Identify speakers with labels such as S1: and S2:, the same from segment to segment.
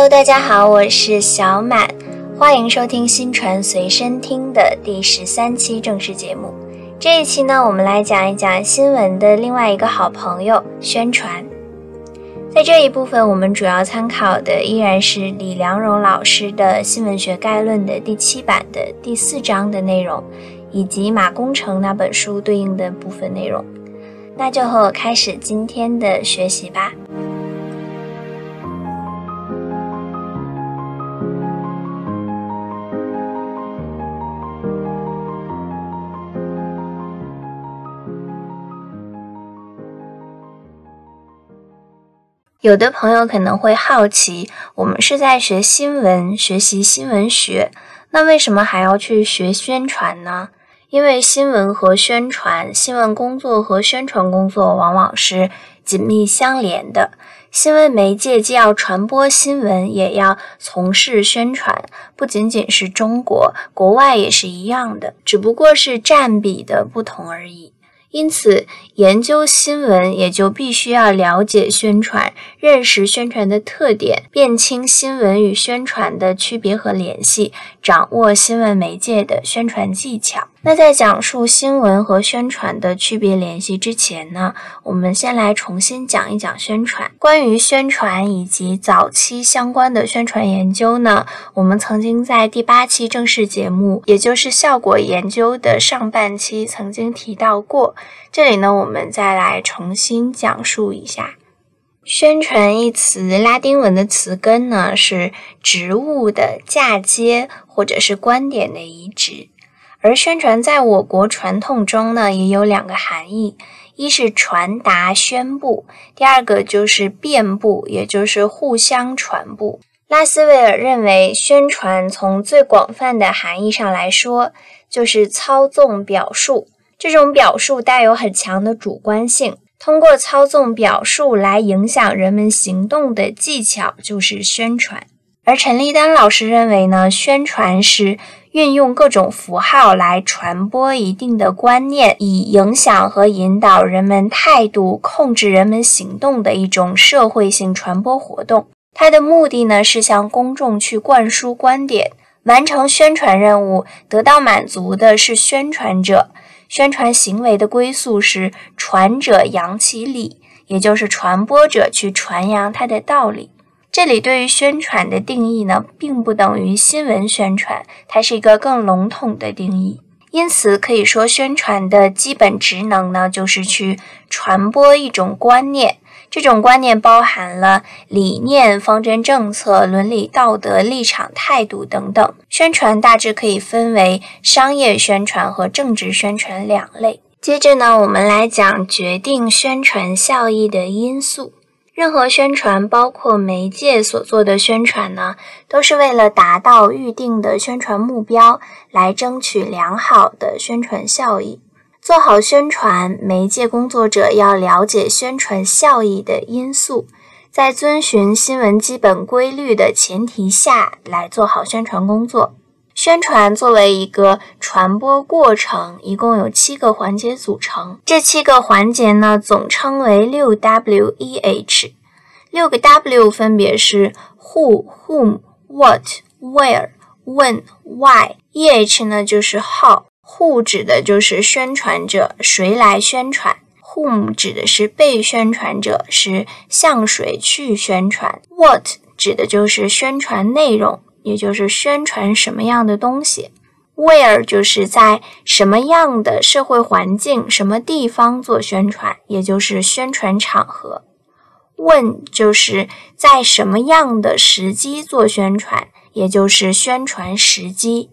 S1: Hello，大家好，我是小满，欢迎收听新传随身听的第十三期正式节目。这一期呢，我们来讲一讲新闻的另外一个好朋友——宣传。在这一部分，我们主要参考的依然是李良荣老师的《新闻学概论》的第七版的第四章的内容，以及马工程那本书对应的部分内容。那就和我开始今天的学习吧。有的朋友可能会好奇，我们是在学新闻、学习新闻学，那为什么还要去学宣传呢？因为新闻和宣传、新闻工作和宣传工作往往是紧密相连的。新闻媒介既要传播新闻，也要从事宣传，不仅仅是中国，国外也是一样的，只不过是占比的不同而已。因此，研究新闻也就必须要了解宣传，认识宣传的特点，辨清新闻与宣传的区别和联系，掌握新闻媒介的宣传技巧。那在讲述新闻和宣传的区别联系之前呢，我们先来重新讲一讲宣传。关于宣传以及早期相关的宣传研究呢，我们曾经在第八期正式节目，也就是效果研究的上半期曾经提到过。这里呢，我们再来重新讲述一下“宣传”一词拉丁文的词根呢，是植物的嫁接或者是观点的移植。而宣传在我国传统中呢，也有两个含义：一是传达、宣布；第二个就是遍布，也就是互相传播。拉斯维尔认为，宣传从最广泛的含义上来说，就是操纵表述。这种表述带有很强的主观性，通过操纵表述来影响人们行动的技巧，就是宣传。而陈立丹老师认为呢，宣传是。运用各种符号来传播一定的观念，以影响和引导人们态度、控制人们行动的一种社会性传播活动。它的目的呢是向公众去灌输观点。完成宣传任务得到满足的是宣传者。宣传行为的归宿是传者扬其理，也就是传播者去传扬他的道理。这里对于宣传的定义呢，并不等于新闻宣传，它是一个更笼统的定义。因此，可以说宣传的基本职能呢，就是去传播一种观念。这种观念包含了理念、方针、政策、伦理道德、立场、态度等等。宣传大致可以分为商业宣传和政治宣传两类。接着呢，我们来讲决定宣传效益的因素。任何宣传，包括媒介所做的宣传呢，都是为了达到预定的宣传目标，来争取良好的宣传效益。做好宣传，媒介工作者要了解宣传效益的因素，在遵循新闻基本规律的前提下来做好宣传工作。宣传作为一个传播过程，一共有七个环节组成。这七个环节呢，总称为六 W E H。六个 W 分别是 Who、Whom、What、Where、When、Why。E H 呢就是 How。Who 指的就是宣传者，谁来宣传；Whom 指的是被宣传者，是向谁去宣传；What 指的就是宣传内容。也就是宣传什么样的东西，where 就是在什么样的社会环境、什么地方做宣传，也就是宣传场合。when 就是在什么样的时机做宣传，也就是宣传时机。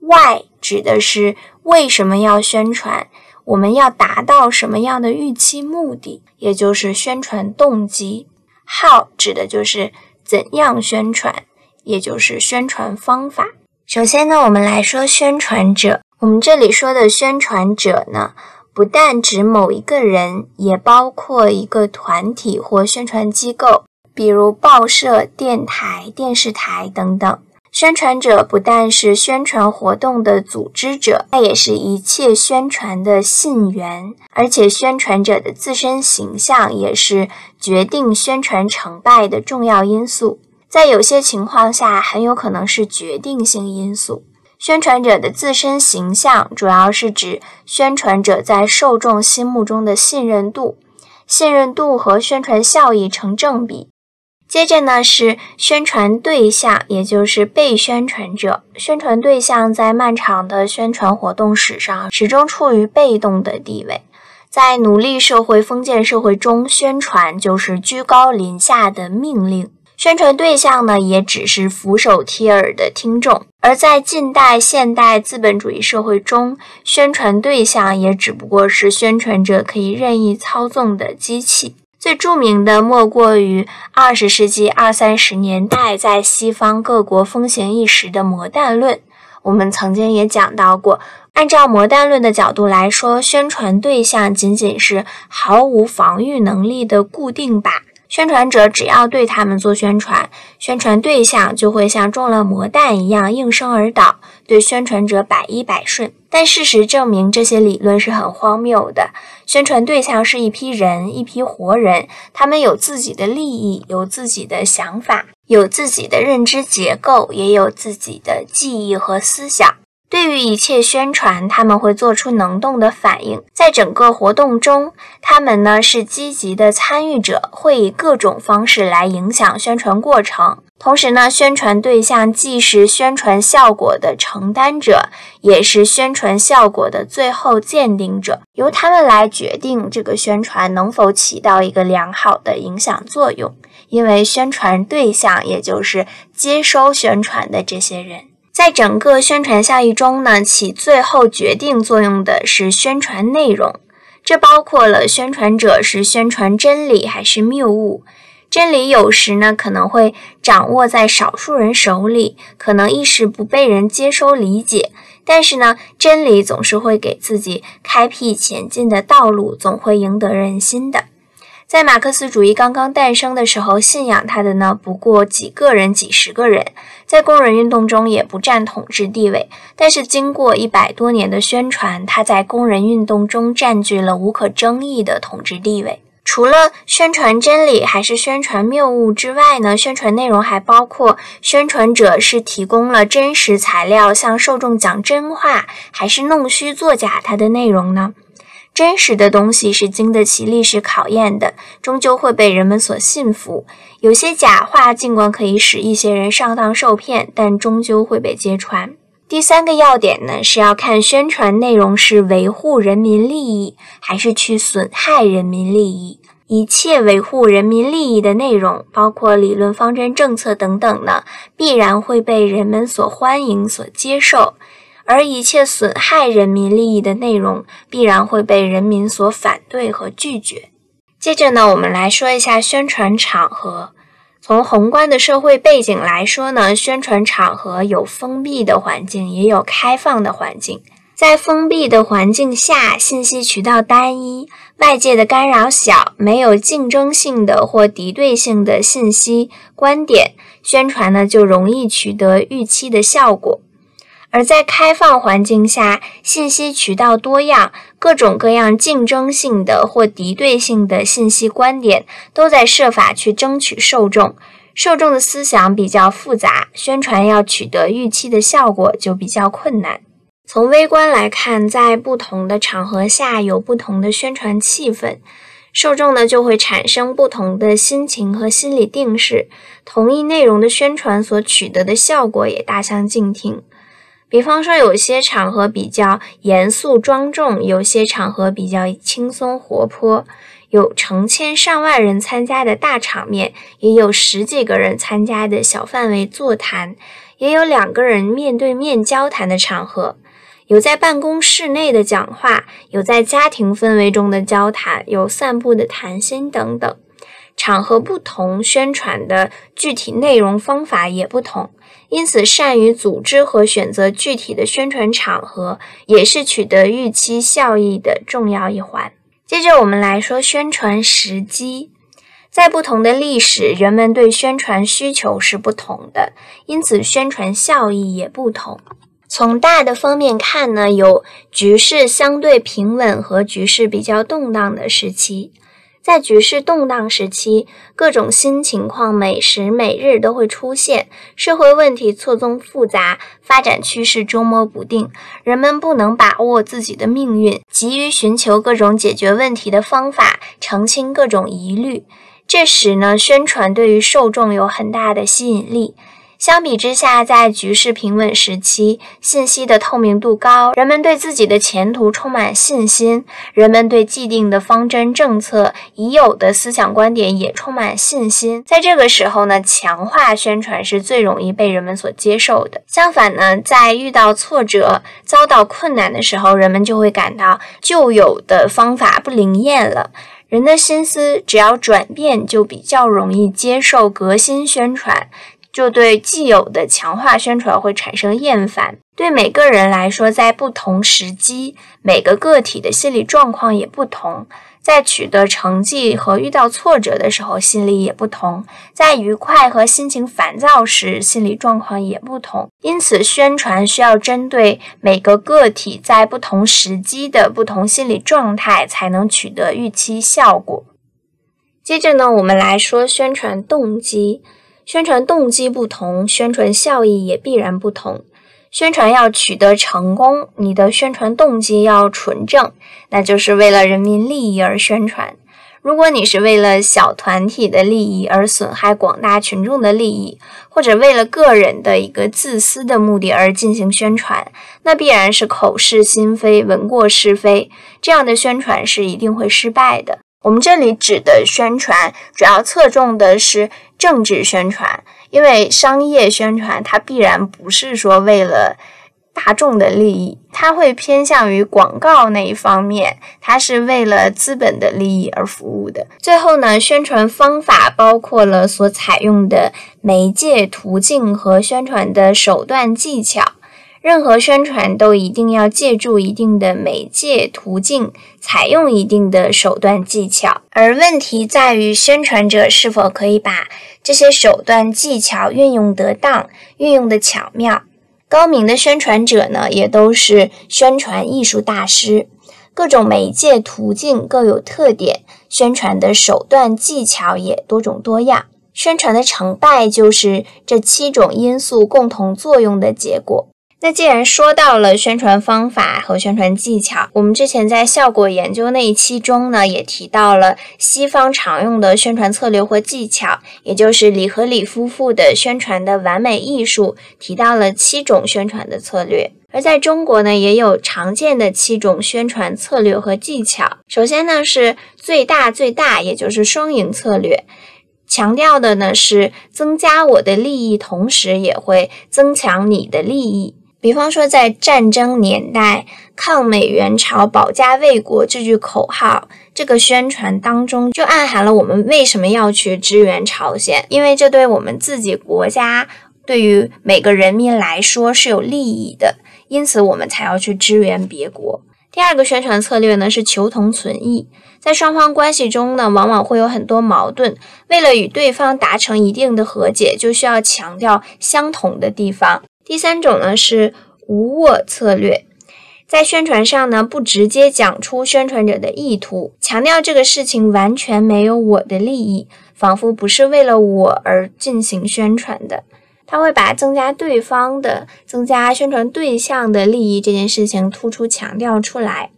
S1: why 指的是为什么要宣传，我们要达到什么样的预期目的，也就是宣传动机。how 指的就是怎样宣传。也就是宣传方法。首先呢，我们来说宣传者。我们这里说的宣传者呢，不但指某一个人，也包括一个团体或宣传机构，比如报社、电台、电视台等等。宣传者不但是宣传活动的组织者，他也是一切宣传的信源，而且宣传者的自身形象也是决定宣传成败的重要因素。在有些情况下很有可能是决定性因素。宣传者的自身形象主要是指宣传者在受众心目中的信任度，信任度和宣传效益成正比。接着呢是宣传对象，也就是被宣传者。宣传对象在漫长的宣传活动史上始终处于被动的地位。在奴隶社会、封建社会中，宣传就是居高临下的命令。宣传对象呢，也只是俯首帖耳的听众；而在近代现代资本主义社会中，宣传对象也只不过是宣传者可以任意操纵的机器。最著名的莫过于二十世纪二三十年代在西方各国风行一时的魔弹论。我们曾经也讲到过，按照魔弹论的角度来说，宣传对象仅仅是毫无防御能力的固定靶。宣传者只要对他们做宣传，宣传对象就会像中了魔弹一样应声而倒，对宣传者百依百顺。但事实证明，这些理论是很荒谬的。宣传对象是一批人，一批活人，他们有自己的利益，有自己的想法，有自己的认知结构，也有自己的记忆和思想。对于一切宣传，他们会做出能动的反应。在整个活动中，他们呢是积极的参与者，会以各种方式来影响宣传过程。同时呢，宣传对象既是宣传效果的承担者，也是宣传效果的最后鉴定者，由他们来决定这个宣传能否起到一个良好的影响作用。因为宣传对象，也就是接收宣传的这些人。在整个宣传效益中呢，起最后决定作用的是宣传内容，这包括了宣传者是宣传真理还是谬误。真理有时呢可能会掌握在少数人手里，可能一时不被人接收理解，但是呢，真理总是会给自己开辟前进的道路，总会赢得人心的。在马克思主义刚刚诞生的时候，信仰他的呢不过几个人、几十个人，在工人运动中也不占统治地位。但是经过一百多年的宣传，他在工人运动中占据了无可争议的统治地位。除了宣传真理还是宣传谬误之外呢，宣传内容还包括宣传者是提供了真实材料向受众讲真话，还是弄虚作假他的内容呢？真实的东西是经得起历史考验的，终究会被人们所信服。有些假话尽管可以使一些人上当受骗，但终究会被揭穿。第三个要点呢，是要看宣传内容是维护人民利益，还是去损害人民利益。一切维护人民利益的内容，包括理论、方针、政策等等呢，必然会被人们所欢迎、所接受。而一切损害人民利益的内容，必然会被人民所反对和拒绝。接着呢，我们来说一下宣传场合。从宏观的社会背景来说呢，宣传场合有封闭的环境，也有开放的环境。在封闭的环境下，信息渠道单一，外界的干扰小，没有竞争性的或敌对性的信息观点，宣传呢就容易取得预期的效果。而在开放环境下，信息渠道多样，各种各样竞争性的或敌对性的信息观点都在设法去争取受众。受众的思想比较复杂，宣传要取得预期的效果就比较困难。从微观来看，在不同的场合下有不同的宣传气氛，受众呢就会产生不同的心情和心理定势，同一内容的宣传所取得的效果也大相径庭。比方说，有些场合比较严肃庄重，有些场合比较轻松活泼，有成千上万人参加的大场面，也有十几个人参加的小范围座谈，也有两个人面对面交谈的场合，有在办公室内的讲话，有在家庭氛围中的交谈，有散步的谈心等等。场合不同，宣传的具体内容方法也不同。因此，善于组织和选择具体的宣传场合，也是取得预期效益的重要一环。接着，我们来说宣传时机。在不同的历史，人们对宣传需求是不同的，因此宣传效益也不同。从大的方面看呢，有局势相对平稳和局势比较动荡的时期。在局势动荡时期，各种新情况每时每日都会出现，社会问题错综复杂，发展趋势捉摸不定，人们不能把握自己的命运，急于寻求各种解决问题的方法，澄清各种疑虑。这时呢，宣传对于受众有很大的吸引力。相比之下，在局势平稳时期，信息的透明度高，人们对自己的前途充满信心，人们对既定的方针政策、已有的思想观点也充满信心。在这个时候呢，强化宣传是最容易被人们所接受的。相反呢，在遇到挫折、遭到困难的时候，人们就会感到旧有的方法不灵验了。人的心思只要转变，就比较容易接受革新宣传。就对既有的强化宣传会产生厌烦。对每个人来说，在不同时机，每个个体的心理状况也不同。在取得成绩和遇到挫折的时候，心理也不同；在愉快和心情烦躁时，心理状况也不同。因此，宣传需要针对每个个体在不同时机的不同心理状态，才能取得预期效果。接着呢，我们来说宣传动机。宣传动机不同，宣传效益也必然不同。宣传要取得成功，你的宣传动机要纯正，那就是为了人民利益而宣传。如果你是为了小团体的利益而损害广大群众的利益，或者为了个人的一个自私的目的而进行宣传，那必然是口是心非、闻过是非。这样的宣传是一定会失败的。我们这里指的宣传，主要侧重的是政治宣传，因为商业宣传它必然不是说为了大众的利益，它会偏向于广告那一方面，它是为了资本的利益而服务的。最后呢，宣传方法包括了所采用的媒介途径和宣传的手段技巧。任何宣传都一定要借助一定的媒介途径，采用一定的手段技巧，而问题在于宣传者是否可以把这些手段技巧运用得当、运用的巧妙。高明的宣传者呢，也都是宣传艺术大师。各种媒介途径各有特点，宣传的手段技巧也多种多样。宣传的成败就是这七种因素共同作用的结果。那既然说到了宣传方法和宣传技巧，我们之前在效果研究那一期中呢，也提到了西方常用的宣传策略或技巧，也就是李和李夫妇的宣传的完美艺术，提到了七种宣传的策略。而在中国呢，也有常见的七种宣传策略和技巧。首先呢，是最大最大，也就是双赢策略，强调的呢是增加我的利益，同时也会增强你的利益。比方说，在战争年代，“抗美援朝、保家卫国”这句口号，这个宣传当中就暗含了我们为什么要去支援朝鲜，因为这对我们自己国家，对于每个人民来说是有利益的，因此我们才要去支援别国。第二个宣传策略呢是求同存异，在双方关系中呢，往往会有很多矛盾，为了与对方达成一定的和解，就需要强调相同的地方。第三种呢是无我策略，在宣传上呢不直接讲出宣传者的意图，强调这个事情完全没有我的利益，仿佛不是为了我而进行宣传的。他会把增加对方的、增加宣传对象的利益这件事情突出强调出来。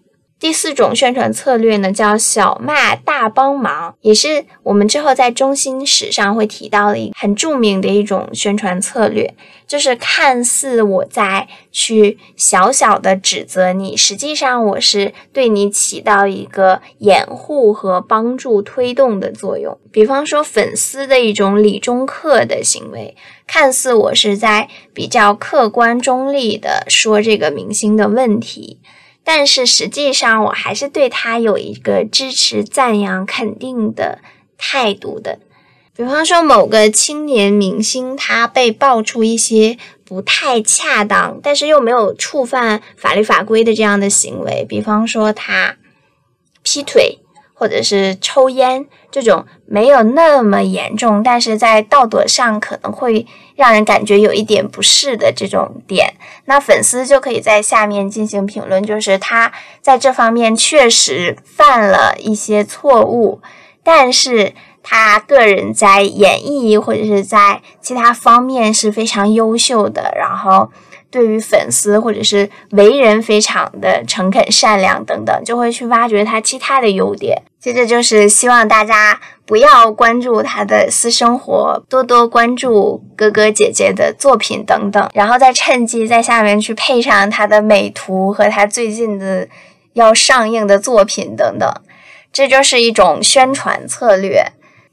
S1: 第四种宣传策略呢，叫小骂大帮忙，也是我们之后在中心史上会提到的一很著名的一种宣传策略，就是看似我在去小小的指责你，实际上我是对你起到一个掩护和帮助推动的作用。比方说粉丝的一种理中客的行为，看似我是在比较客观中立的说这个明星的问题。但是实际上，我还是对他有一个支持、赞扬、肯定的态度的。比方说，某个青年明星，他被爆出一些不太恰当，但是又没有触犯法律法规的这样的行为，比方说他劈腿。或者是抽烟这种没有那么严重，但是在道德上可能会让人感觉有一点不适的这种点，那粉丝就可以在下面进行评论，就是他在这方面确实犯了一些错误，但是他个人在演绎或者是在其他方面是非常优秀的，然后。对于粉丝或者是为人非常的诚恳善良等等，就会去挖掘他其他的优点。接着就是希望大家不要关注他的私生活，多多关注哥哥姐姐的作品等等，然后再趁机在下面去配上他的美图和他最近的要上映的作品等等，这就是一种宣传策略。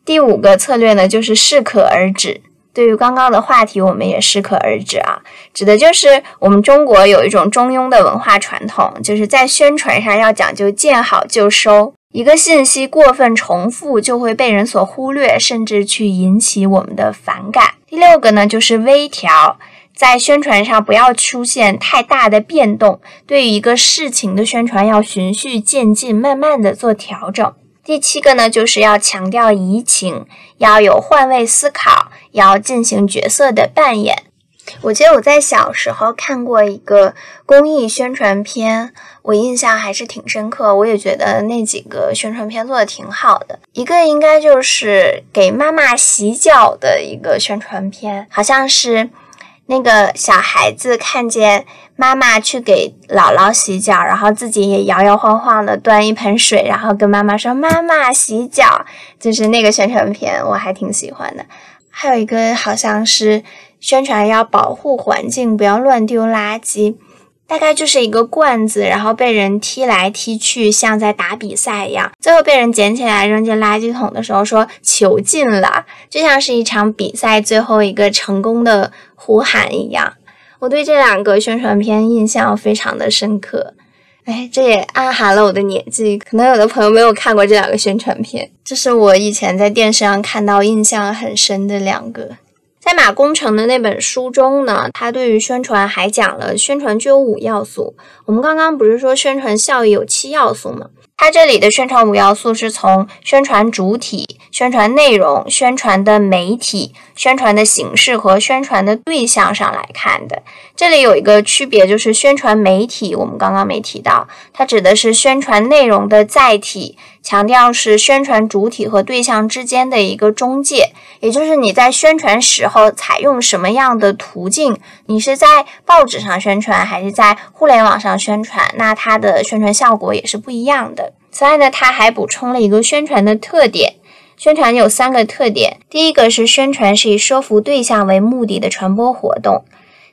S1: 第五个策略呢，就是适可而止。对于刚刚的话题，我们也适可而止啊，指的就是我们中国有一种中庸的文化传统，就是在宣传上要讲究见好就收，一个信息过分重复就会被人所忽略，甚至去引起我们的反感。第六个呢，就是微调，在宣传上不要出现太大的变动，对于一个事情的宣传要循序渐进，慢慢的做调整。第七个呢，就是要强调移情，要有换位思考，要进行角色的扮演。我记得我在小时候看过一个公益宣传片，我印象还是挺深刻。我也觉得那几个宣传片做的挺好的。一个应该就是给妈妈洗脚的一个宣传片，好像是。那个小孩子看见妈妈去给姥姥洗脚，然后自己也摇摇晃晃的端一盆水，然后跟妈妈说：“妈妈洗脚。”就是那个宣传片，我还挺喜欢的。还有一个好像是宣传要保护环境，不要乱丢垃圾。大概就是一个罐子，然后被人踢来踢去，像在打比赛一样。最后被人捡起来扔进垃圾桶的时候，说球进了，就像是一场比赛最后一个成功的呼喊一样。我对这两个宣传片印象非常的深刻。哎，这也暗含了我的年纪，可能有的朋友没有看过这两个宣传片。这是我以前在电视上看到印象很深的两个。在马工程的那本书中呢，他对于宣传还讲了宣传具有五要素。我们刚刚不是说宣传效益有七要素吗？它这里的宣传五要素是从宣传主体、宣传内容、宣传的媒体、宣传的形式和宣传的对象上来看的。这里有一个区别，就是宣传媒体，我们刚刚没提到，它指的是宣传内容的载体，强调是宣传主体和对象之间的一个中介，也就是你在宣传时候采用什么样的途径，你是在报纸上宣传还是在互联网上宣传，那它的宣传效果也是不一样的。此外呢，他还补充了一个宣传的特点。宣传有三个特点：第一个是宣传是以说服对象为目的的传播活动；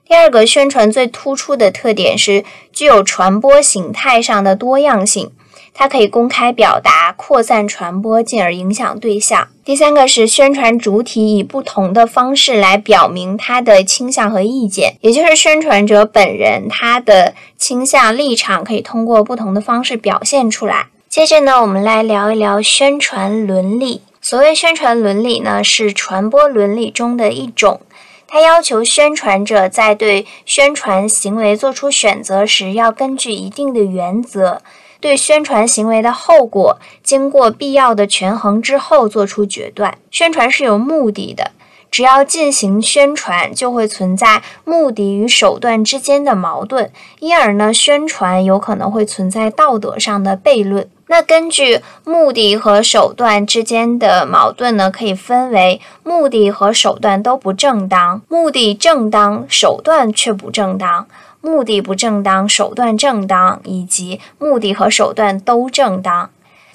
S1: 第二个，宣传最突出的特点是具有传播形态上的多样性。它可以公开表达、扩散传播，进而影响对象。第三个是宣传主体以不同的方式来表明他的倾向和意见，也就是宣传者本人他的倾向立场可以通过不同的方式表现出来。接着呢，我们来聊一聊宣传伦理。所谓宣传伦理呢，是传播伦理中的一种，它要求宣传者在对宣传行为做出选择时，要根据一定的原则。对宣传行为的后果，经过必要的权衡之后做出决断。宣传是有目的的，只要进行宣传，就会存在目的与手段之间的矛盾，因而呢，宣传有可能会存在道德上的悖论。那根据目的和手段之间的矛盾呢，可以分为目的和手段都不正当，目的正当，手段却不正当。目的不正当，手段正当，以及目的和手段都正当。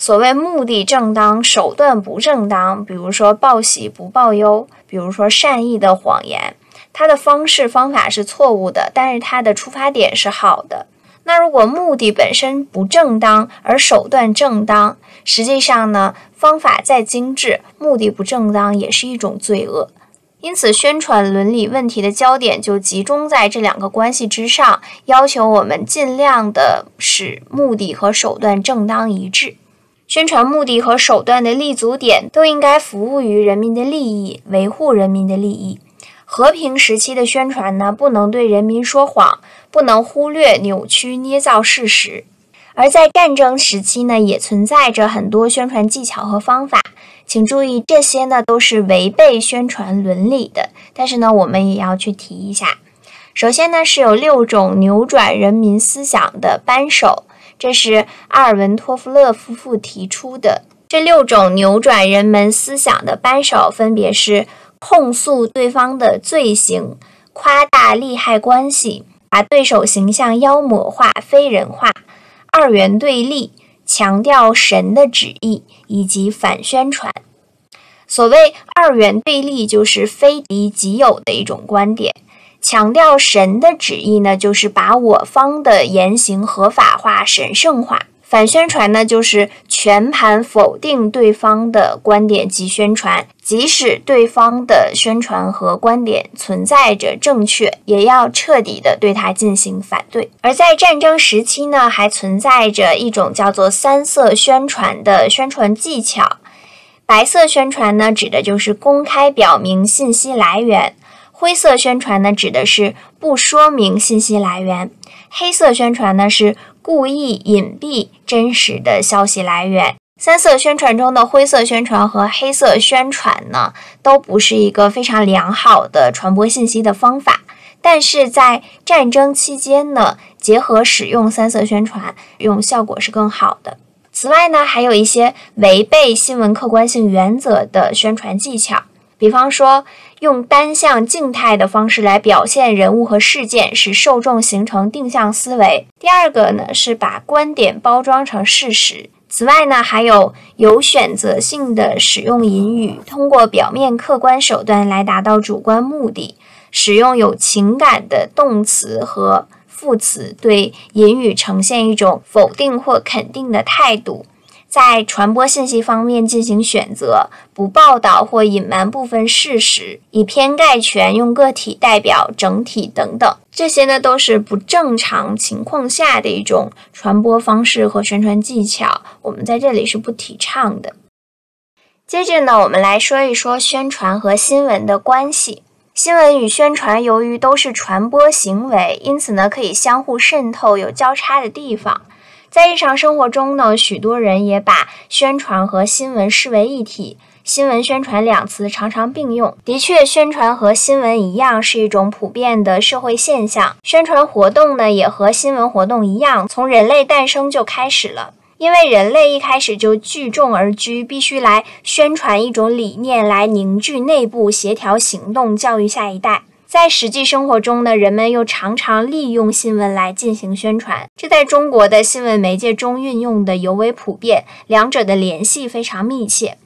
S1: 所谓目的正当，手段不正当，比如说报喜不报忧，比如说善意的谎言，它的方式方法是错误的，但是它的出发点是好的。那如果目的本身不正当，而手段正当，实际上呢，方法再精致，目的不正当也是一种罪恶。因此，宣传伦理问题的焦点就集中在这两个关系之上，要求我们尽量的使目的和手段正当一致。宣传目的和手段的立足点都应该服务于人民的利益，维护人民的利益。和平时期的宣传呢，不能对人民说谎，不能忽略、扭曲、捏造事实；而在战争时期呢，也存在着很多宣传技巧和方法。请注意，这些呢都是违背宣传伦理的。但是呢，我们也要去提一下。首先呢，是有六种扭转人民思想的扳手，这是阿尔文托夫勒夫妇提出的。这六种扭转人们思想的扳手分别是控诉对方的罪行、夸大利害关系、把对手形象妖魔化、非人化、二元对立、强调神的旨意以及反宣传。所谓二元对立，就是非敌即友的一种观点；强调神的旨意呢，就是把我方的言行合法化、神圣化；反宣传呢，就是全盘否定对方的观点及宣传，即使对方的宣传和观点存在着正确，也要彻底的对他进行反对。而在战争时期呢，还存在着一种叫做三色宣传的宣传技巧。白色宣传呢，指的就是公开表明信息来源；灰色宣传呢，指的是不说明信息来源；黑色宣传呢，是故意隐蔽真实的消息来源。三色宣传中的灰色宣传和黑色宣传呢，都不是一个非常良好的传播信息的方法。但是在战争期间呢，结合使用三色宣传，用效果是更好的。此外呢，还有一些违背新闻客观性原则的宣传技巧，比方说用单向静态的方式来表现人物和事件，使受众形成定向思维。第二个呢，是把观点包装成事实。此外呢，还有有选择性的使用隐语，通过表面客观手段来达到主观目的，使用有情感的动词和。副词对隐语呈现一种否定或肯定的态度，在传播信息方面进行选择，不报道或隐瞒部分事实，以偏概全，用个体代表整体等等，这些呢都是不正常情况下的一种传播方式和宣传技巧，我们在这里是不提倡的。接着呢，我们来说一说宣传和新闻的关系。新闻与宣传由于都是传播行为，因此呢可以相互渗透，有交叉的地方。在日常生活中呢，许多人也把宣传和新闻视为一体，新闻宣传两词常常并用。的确，宣传和新闻一样是一种普遍的社会现象。宣传活动呢也和新闻活动一样，从人类诞生就开始了。因为人类一开始就聚众而居，必须来宣传一种理念，来凝聚内部协调行动，教育下一代。在实际生活中呢，人们又常常利用新闻来进行宣传，这在中国的新闻媒介中运用的尤为普遍，两者的联系非常密切。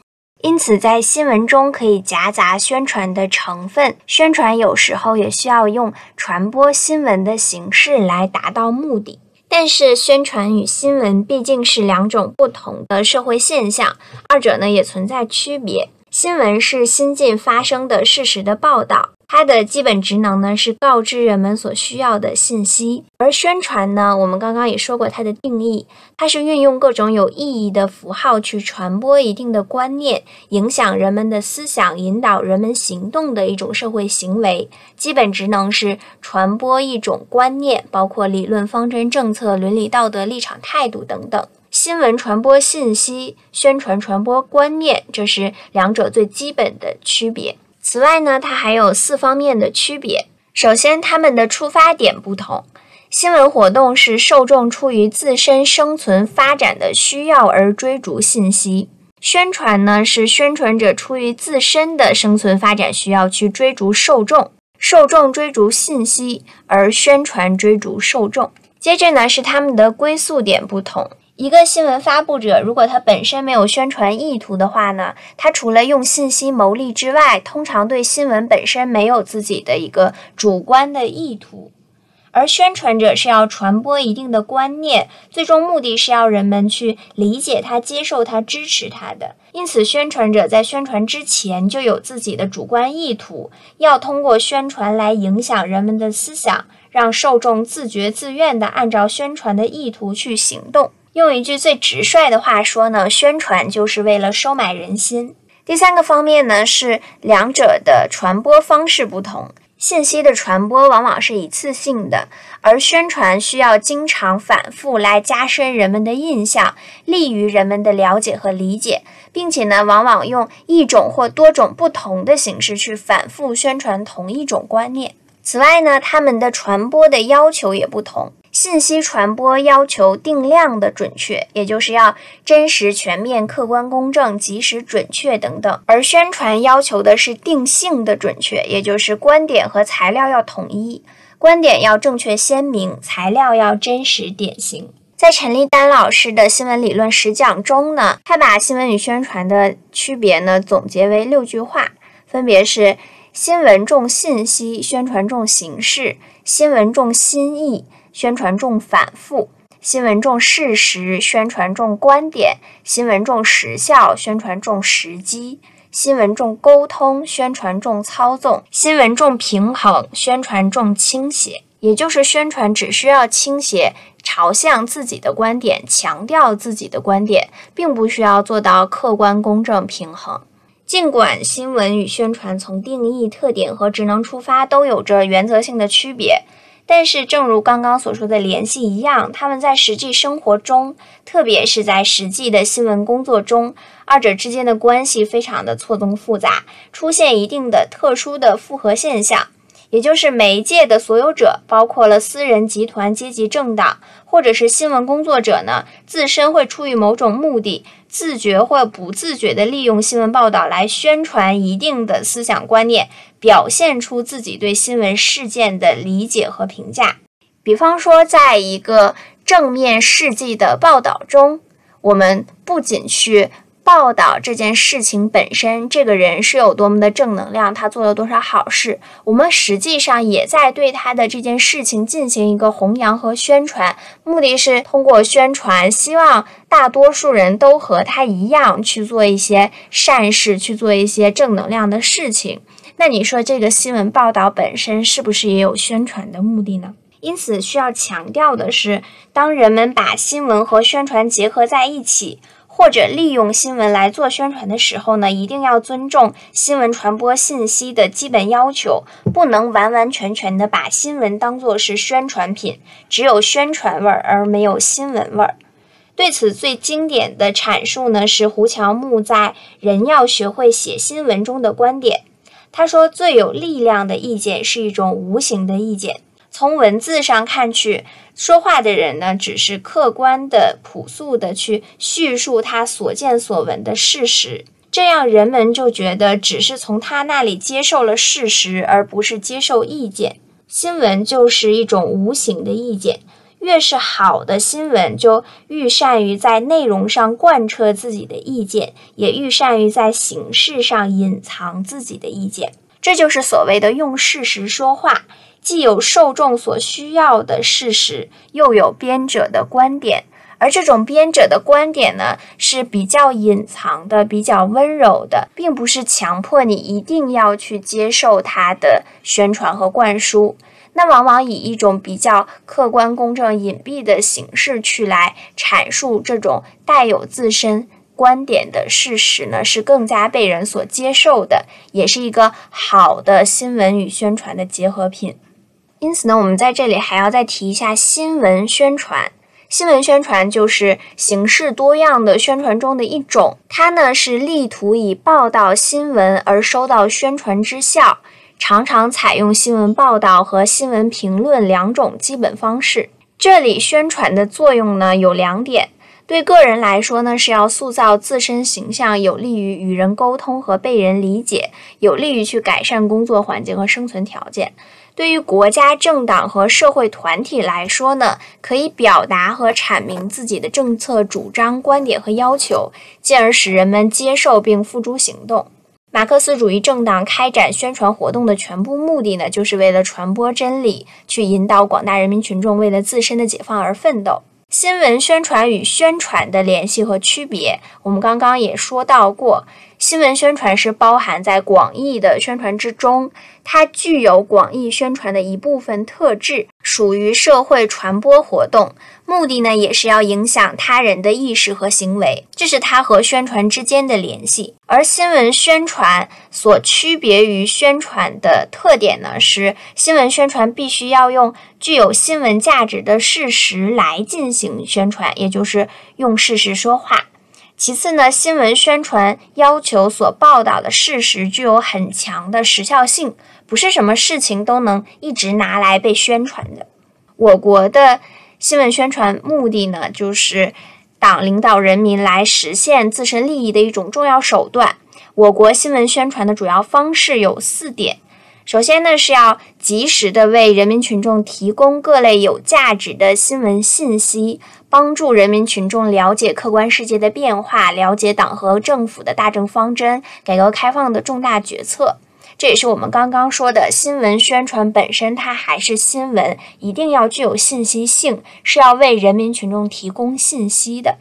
S1: 因此，在新闻中可以夹杂宣传的成分，宣传有时候也需要用传播新闻的形式来达到目的。但是，宣传与新闻毕竟是两种不同的社会现象，二者呢也存在区别。新闻是新近发生的事实的报道。它的基本职能呢是告知人们所需要的信息，而宣传呢，我们刚刚也说过它的定义，它是运用各种有意义的符号去传播一定的观念，影响人们的思想，引导人们行动的一种社会行为。基本职能是传播一种观念，包括理论、方针、政策、伦理、道德、立场、态度等等。新闻传播信息，宣传传播观念，这是两者最基本的区别。此外呢，它还有四方面的区别。首先，他们的出发点不同。新闻活动是受众出于自身生存发展的需要而追逐信息；宣传呢，是宣传者出于自身的生存发展需要去追逐受众，受众追逐信息，而宣传追逐受众。接着呢，是他们的归宿点不同。一个新闻发布者，如果他本身没有宣传意图的话呢，他除了用信息牟利之外，通常对新闻本身没有自己的一个主观的意图。而宣传者是要传播一定的观念，最终目的是要人们去理解他、接受他、支持他的。因此，宣传者在宣传之前就有自己的主观意图，要通过宣传来影响人们的思想，让受众自觉自愿地按照宣传的意图去行动。用一句最直率的话说呢，宣传就是为了收买人心。第三个方面呢，是两者的传播方式不同。信息的传播往往是一次性的，而宣传需要经常反复来加深人们的印象，利于人们的了解和理解，并且呢，往往用一种或多种不同的形式去反复宣传同一种观念。此外呢，他们的传播的要求也不同。信息传播要求定量的准确，也就是要真实、全面、客观、公正、及时、准确等等；而宣传要求的是定性的准确，也就是观点和材料要统一，观点要正确鲜明，材料要真实典型。在陈立丹老师的新闻理论实讲中呢，他把新闻与宣传的区别呢总结为六句话，分别是：新闻重信息，宣传重形式；新闻重新意。宣传重反复，新闻重事实；宣传重观点，新闻重时效；宣传重时机，新闻重沟通；宣传重操纵，新闻重平衡；宣传重倾斜。也就是宣传只需要倾斜朝向自己的观点，强调自己的观点，并不需要做到客观、公正、平衡。尽管新闻与宣传从定义、特点和职能出发都有着原则性的区别。但是，正如刚刚所说的联系一样，他们在实际生活中，特别是在实际的新闻工作中，二者之间的关系非常的错综复杂，出现一定的特殊的复合现象。也就是媒介的所有者，包括了私人、集团、阶级、政党，或者是新闻工作者呢，自身会出于某种目的，自觉或不自觉地利用新闻报道来宣传一定的思想观念，表现出自己对新闻事件的理解和评价。比方说，在一个正面事迹的报道中，我们不仅去。报道这件事情本身，这个人是有多么的正能量，他做了多少好事，我们实际上也在对他的这件事情进行一个弘扬和宣传，目的是通过宣传，希望大多数人都和他一样去做一些善事，去做一些正能量的事情。那你说这个新闻报道本身是不是也有宣传的目的呢？因此，需要强调的是，当人们把新闻和宣传结合在一起。或者利用新闻来做宣传的时候呢，一定要尊重新闻传播信息的基本要求，不能完完全全的把新闻当作是宣传品，只有宣传味儿而没有新闻味儿。对此最经典的阐述呢，是胡乔木在《人要学会写新闻》中的观点。他说，最有力量的意见是一种无形的意见。从文字上看去，说话的人呢，只是客观的、朴素的去叙述他所见所闻的事实，这样人们就觉得只是从他那里接受了事实，而不是接受意见。新闻就是一种无形的意见，越是好的新闻，就愈善于在内容上贯彻自己的意见，也愈善于在形式上隐藏自己的意见。这就是所谓的用事实说话。既有受众所需要的事实，又有编者的观点，而这种编者的观点呢，是比较隐藏的、比较温柔的，并不是强迫你一定要去接受他的宣传和灌输。那往往以一种比较客观、公正、隐蔽的形式去来阐述这种带有自身观点的事实呢，是更加被人所接受的，也是一个好的新闻与宣传的结合品。因此呢，我们在这里还要再提一下新闻宣传。新闻宣传就是形式多样的宣传中的一种，它呢是力图以报道新闻而收到宣传之效，常常采用新闻报道和新闻评论两种基本方式。这里宣传的作用呢有两点：对个人来说呢是要塑造自身形象，有利于与人沟通和被人理解，有利于去改善工作环境和生存条件。对于国家、政党和社会团体来说呢，可以表达和阐明自己的政策主张、观点和要求，进而使人们接受并付诸行动。马克思主义政党开展宣传活动的全部目的呢，就是为了传播真理，去引导广大人民群众为了自身的解放而奋斗。新闻宣传与宣传的联系和区别，我们刚刚也说到过。新闻宣传是包含在广义的宣传之中，它具有广义宣传的一部分特质，属于社会传播活动，目的呢也是要影响他人的意识和行为，这是它和宣传之间的联系。而新闻宣传所区别于宣传的特点呢，是新闻宣传必须要用具有新闻价值的事实来进行宣传，也就是用事实说话。其次呢，新闻宣传要求所报道的事实具有很强的时效性，不是什么事情都能一直拿来被宣传的。我国的新闻宣传目的呢，就是党领导人民来实现自身利益的一种重要手段。我国新闻宣传的主要方式有四点。首先呢，是要及时的为人民群众提供各类有价值的新闻信息，帮助人民群众了解客观世界的变化，了解党和政府的大政方针、改革开放的重大决策。这也是我们刚刚说的新闻宣传本身，它还是新闻，一定要具有信息性，是要为人民群众提供信息的。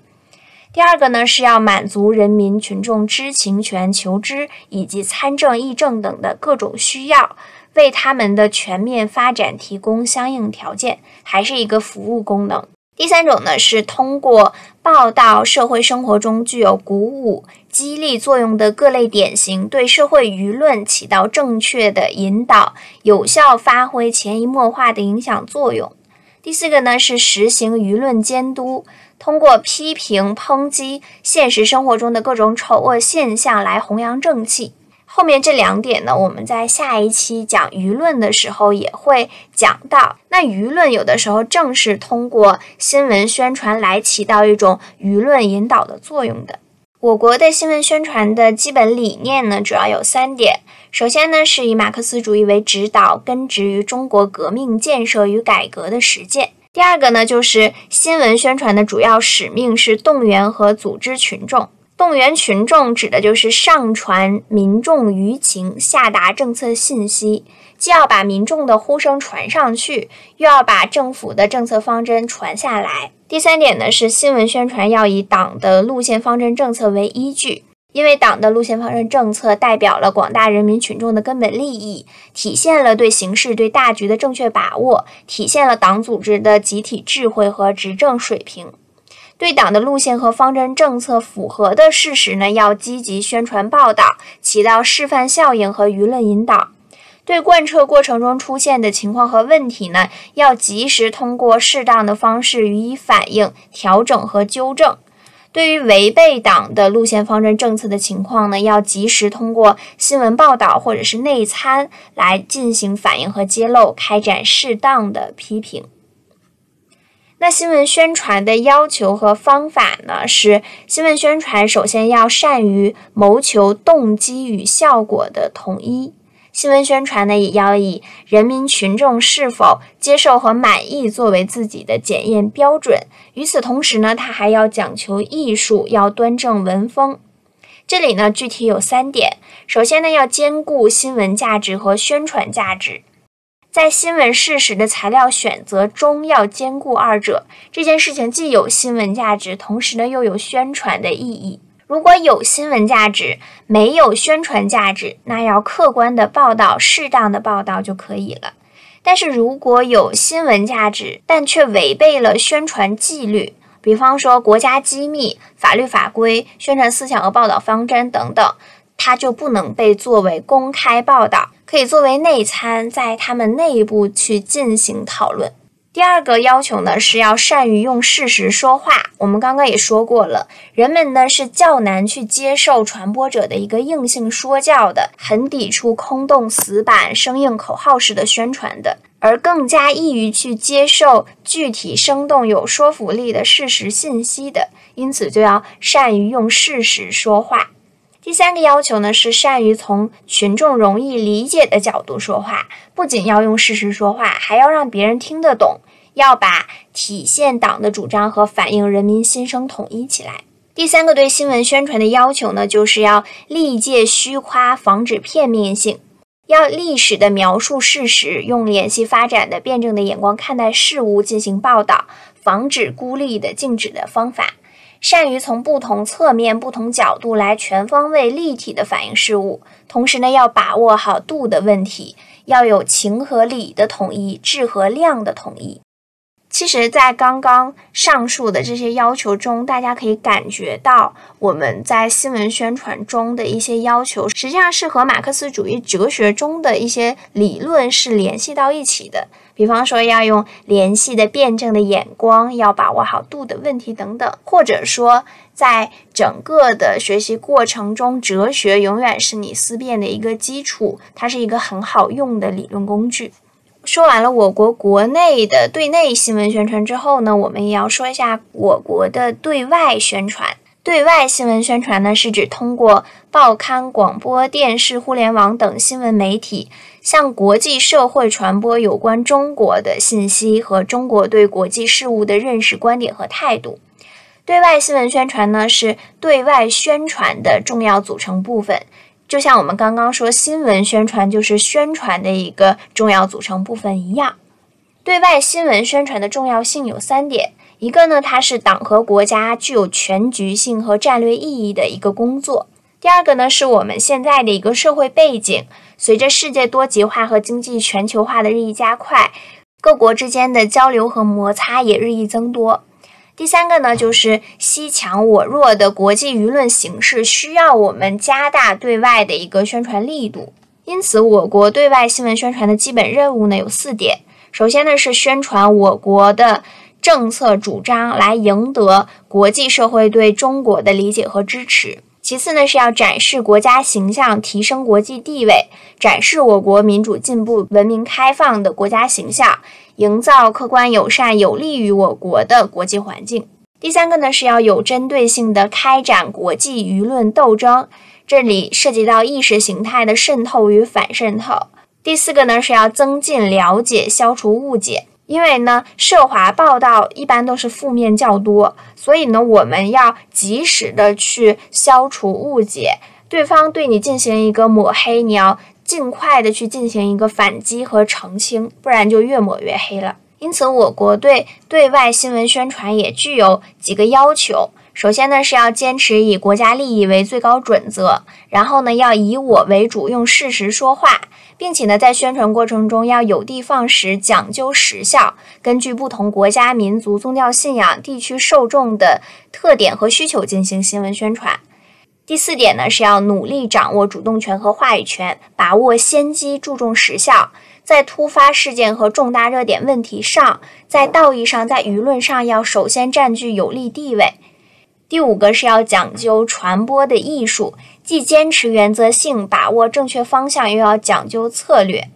S1: 第二个呢，是要满足人民群众知情权、求知以及参政议政等的各种需要，为他们的全面发展提供相应条件，还是一个服务功能。第三种呢，是通过报道社会生活中具有鼓舞、激励作用的各类典型，对社会舆论起到正确的引导，有效发挥潜移默化的影响作用。第四个呢，是实行舆论监督。通过批评抨击现实生活中的各种丑恶现象来弘扬正气。后面这两点呢，我们在下一期讲舆论的时候也会讲到。那舆论有的时候正是通过新闻宣传来起到一种舆论引导的作用的。我国的新闻宣传的基本理念呢，主要有三点。首先呢，是以马克思主义为指导，根植于中国革命建设与改革的实践。第二个呢，就是新闻宣传的主要使命是动员和组织群众。动员群众指的就是上传民众舆情，下达政策信息，既要把民众的呼声传上去，又要把政府的政策方针传下来。第三点呢，是新闻宣传要以党的路线方针政策为依据。因为党的路线方针政策代表了广大人民群众的根本利益，体现了对形势、对大局的正确把握，体现了党组织的集体智慧和执政水平。对党的路线和方针政策符合的事实呢，要积极宣传报道，起到示范效应和舆论引导。对贯彻过程中出现的情况和问题呢，要及时通过适当的方式予以反映、调整和纠正。对于违背党的路线方针政策的情况呢，要及时通过新闻报道或者是内参来进行反映和揭露，开展适当的批评。那新闻宣传的要求和方法呢？是新闻宣传首先要善于谋求动机与效果的统一。新闻宣传呢，也要以人民群众是否接受和满意作为自己的检验标准。与此同时呢，它还要讲求艺术，要端正文风。这里呢，具体有三点。首先呢，要兼顾新闻价值和宣传价值，在新闻事实的材料选择中要兼顾二者。这件事情既有新闻价值，同时呢，又有宣传的意义。如果有新闻价值，没有宣传价值，那要客观的报道，适当的报道就可以了。但是如果有新闻价值，但却违背了宣传纪律，比方说国家机密、法律法规、宣传思想和报道方针等等，它就不能被作为公开报道，可以作为内参，在他们内部去进行讨论。第二个要求呢，是要善于用事实说话。我们刚刚也说过了，人们呢是较难去接受传播者的一个硬性说教的，很抵触空洞、死板、生硬口号式的宣传的，而更加易于去接受具体、生动、有说服力的事实信息的。因此，就要善于用事实说话。第三个要求呢，是善于从群众容易理解的角度说话，不仅要用事实说话，还要让别人听得懂，要把体现党的主张和反映人民心声统一起来。第三个对新闻宣传的要求呢，就是要力戒虚夸，防止片面性，要历史的描述事实，用联系发展的辩证的眼光看待事物进行报道，防止孤立的静止的方法。善于从不同侧面、不同角度来全方位、立体的反映事物，同时呢，要把握好度的问题，要有情和理的统一，质和量的统一。其实，在刚刚上述的这些要求中，大家可以感觉到我们在新闻宣传中的一些要求，实际上是和马克思主义哲学中的一些理论是联系到一起的。比方说，要用联系的、辩证的眼光，要把握好度的问题等等，或者说，在整个的学习过程中，哲学永远是你思辨的一个基础，它是一个很好用的理论工具。说完了我国国内的对内新闻宣传之后呢，我们也要说一下我国的对外宣传。对外新闻宣传呢，是指通过报刊、广播电视、互联网等新闻媒体，向国际社会传播有关中国的信息和中国对国际事务的认识、观点和态度。对外新闻宣传呢，是对外宣传的重要组成部分。就像我们刚刚说，新闻宣传就是宣传的一个重要组成部分一样。对外新闻宣传的重要性有三点。一个呢，它是党和国家具有全局性和战略意义的一个工作。第二个呢，是我们现在的一个社会背景，随着世界多极化和经济全球化的日益加快，各国之间的交流和摩擦也日益增多。第三个呢，就是西强我弱的国际舆论形势需要我们加大对外的一个宣传力度。因此，我国对外新闻宣传的基本任务呢有四点。首先呢，是宣传我国的。政策主张来赢得国际社会对中国的理解和支持。其次呢，是要展示国家形象，提升国际地位，展示我国民主进步、文明开放的国家形象，营造客观友善、有利于我国的国际环境。第三个呢，是要有针对性的开展国际舆论斗争，这里涉及到意识形态的渗透与反渗透。第四个呢，是要增进了解，消除误解。因为呢，涉华报道一般都是负面较多，所以呢，我们要及时的去消除误解。对方对你进行一个抹黑，你要尽快的去进行一个反击和澄清，不然就越抹越黑了。因此，我国对对外新闻宣传也具有几个要求。首先呢，是要坚持以国家利益为最高准则，然后呢，要以我为主，用事实说话。并且呢，在宣传过程中要有的放矢，讲究实效，根据不同国家、民族、宗教信仰、地区受众的特点和需求进行新闻宣传。第四点呢，是要努力掌握主动权和话语权，把握先机，注重实效，在突发事件和重大热点问题上，在道义上、在舆论上要首先占据有利地位。第五个是要讲究传播的艺术。既坚持原则性，把握正确方向，又要讲究策略，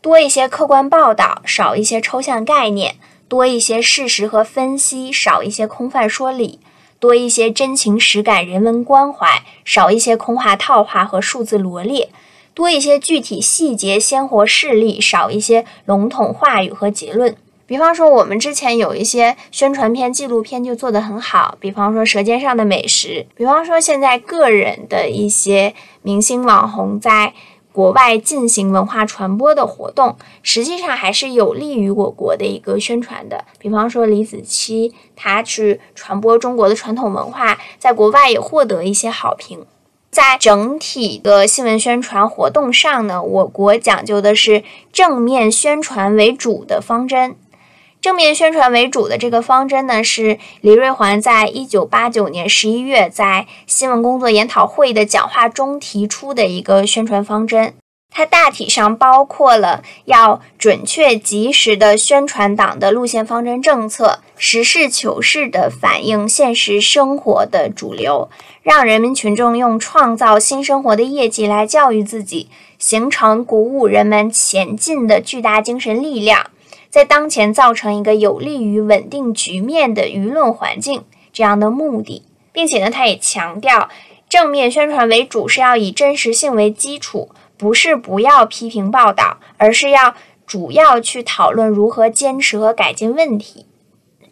S1: 多一些客观报道，少一些抽象概念；多一些事实和分析，少一些空泛说理；多一些真情实感、人文关怀，少一些空话套话和数字罗列；多一些具体细节、鲜活事例，少一些笼统话语和结论。比方说，我们之前有一些宣传片、纪录片就做得很好。比方说，《舌尖上的美食》。比方说，现在个人的一些明星网红在国外进行文化传播的活动，实际上还是有利于我国的一个宣传的。比方说，李子柒他去传播中国的传统文化，在国外也获得一些好评。在整体的新闻宣传活动上呢，我国讲究的是正面宣传为主的方针。正面宣传为主的这个方针呢，是李瑞环在一九八九年十一月在新闻工作研讨会的讲话中提出的一个宣传方针。它大体上包括了要准确及时的宣传党的路线方针政策，实事求是的反映现实生活的主流，让人民群众用创造新生活的业绩来教育自己，形成鼓舞人们前进的巨大精神力量。在当前造成一个有利于稳定局面的舆论环境这样的目的，并且呢，他也强调正面宣传为主是要以真实性为基础，不是不要批评报道，而是要主要去讨论如何坚持和改进问题。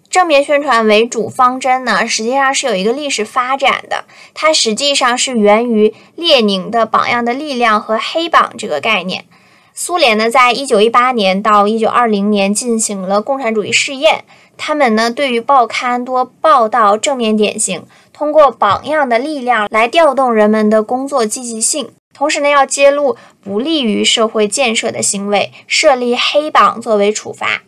S1: 正面宣传为主方针呢，实际上是有一个历史发展的，它实际上是源于列宁的榜样的力量和黑榜这个概念。苏联呢，在一九一八年到一九二零年进行了共产主义试验。他们呢，对于报刊多报道正面典型，通过榜样的力量来调动人们的工作积极性。同时呢，要揭露不利于社会建设的行为，设立黑榜作为处罚。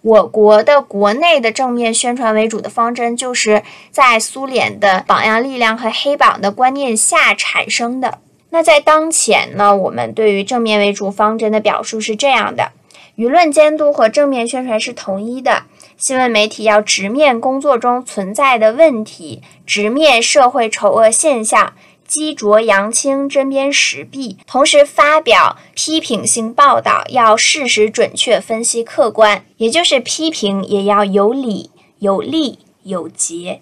S1: 我国的国内的正面宣传为主的方针，就是在苏联的榜样力量和黑榜的观念下产生的。那在当前呢，我们对于正面为主方针的表述是这样的：舆论监督和正面宣传是统一的。新闻媒体要直面工作中存在的问题，直面社会丑恶现象，激浊扬清，针砭时弊，同时发表批评性报道，要事实准确、分析客观，也就是批评也要有理、有利、有节。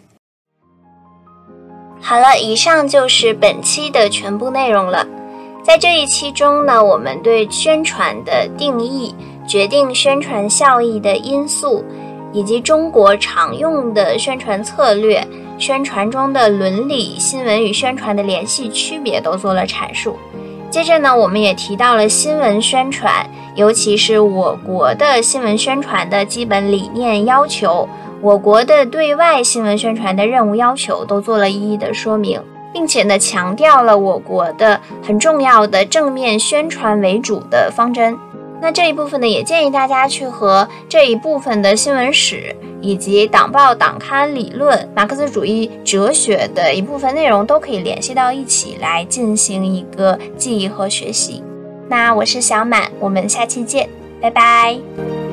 S1: 好了，以上就是本期的全部内容了。在这一期中呢，我们对宣传的定义、决定宣传效益的因素，以及中国常用的宣传策略。宣传中的伦理、新闻与宣传的联系区别都做了阐述。接着呢，我们也提到了新闻宣传，尤其是我国的新闻宣传的基本理念要求，我国的对外新闻宣传的任务要求都做了一一的说明，并且呢，强调了我国的很重要的正面宣传为主的方针。那这一部分呢，也建议大家去和这一部分的新闻史以及党报党刊理论、马克思主义哲学的一部分内容都可以联系到一起来进行一个记忆和学习。那我是小满，我们下期见，拜拜。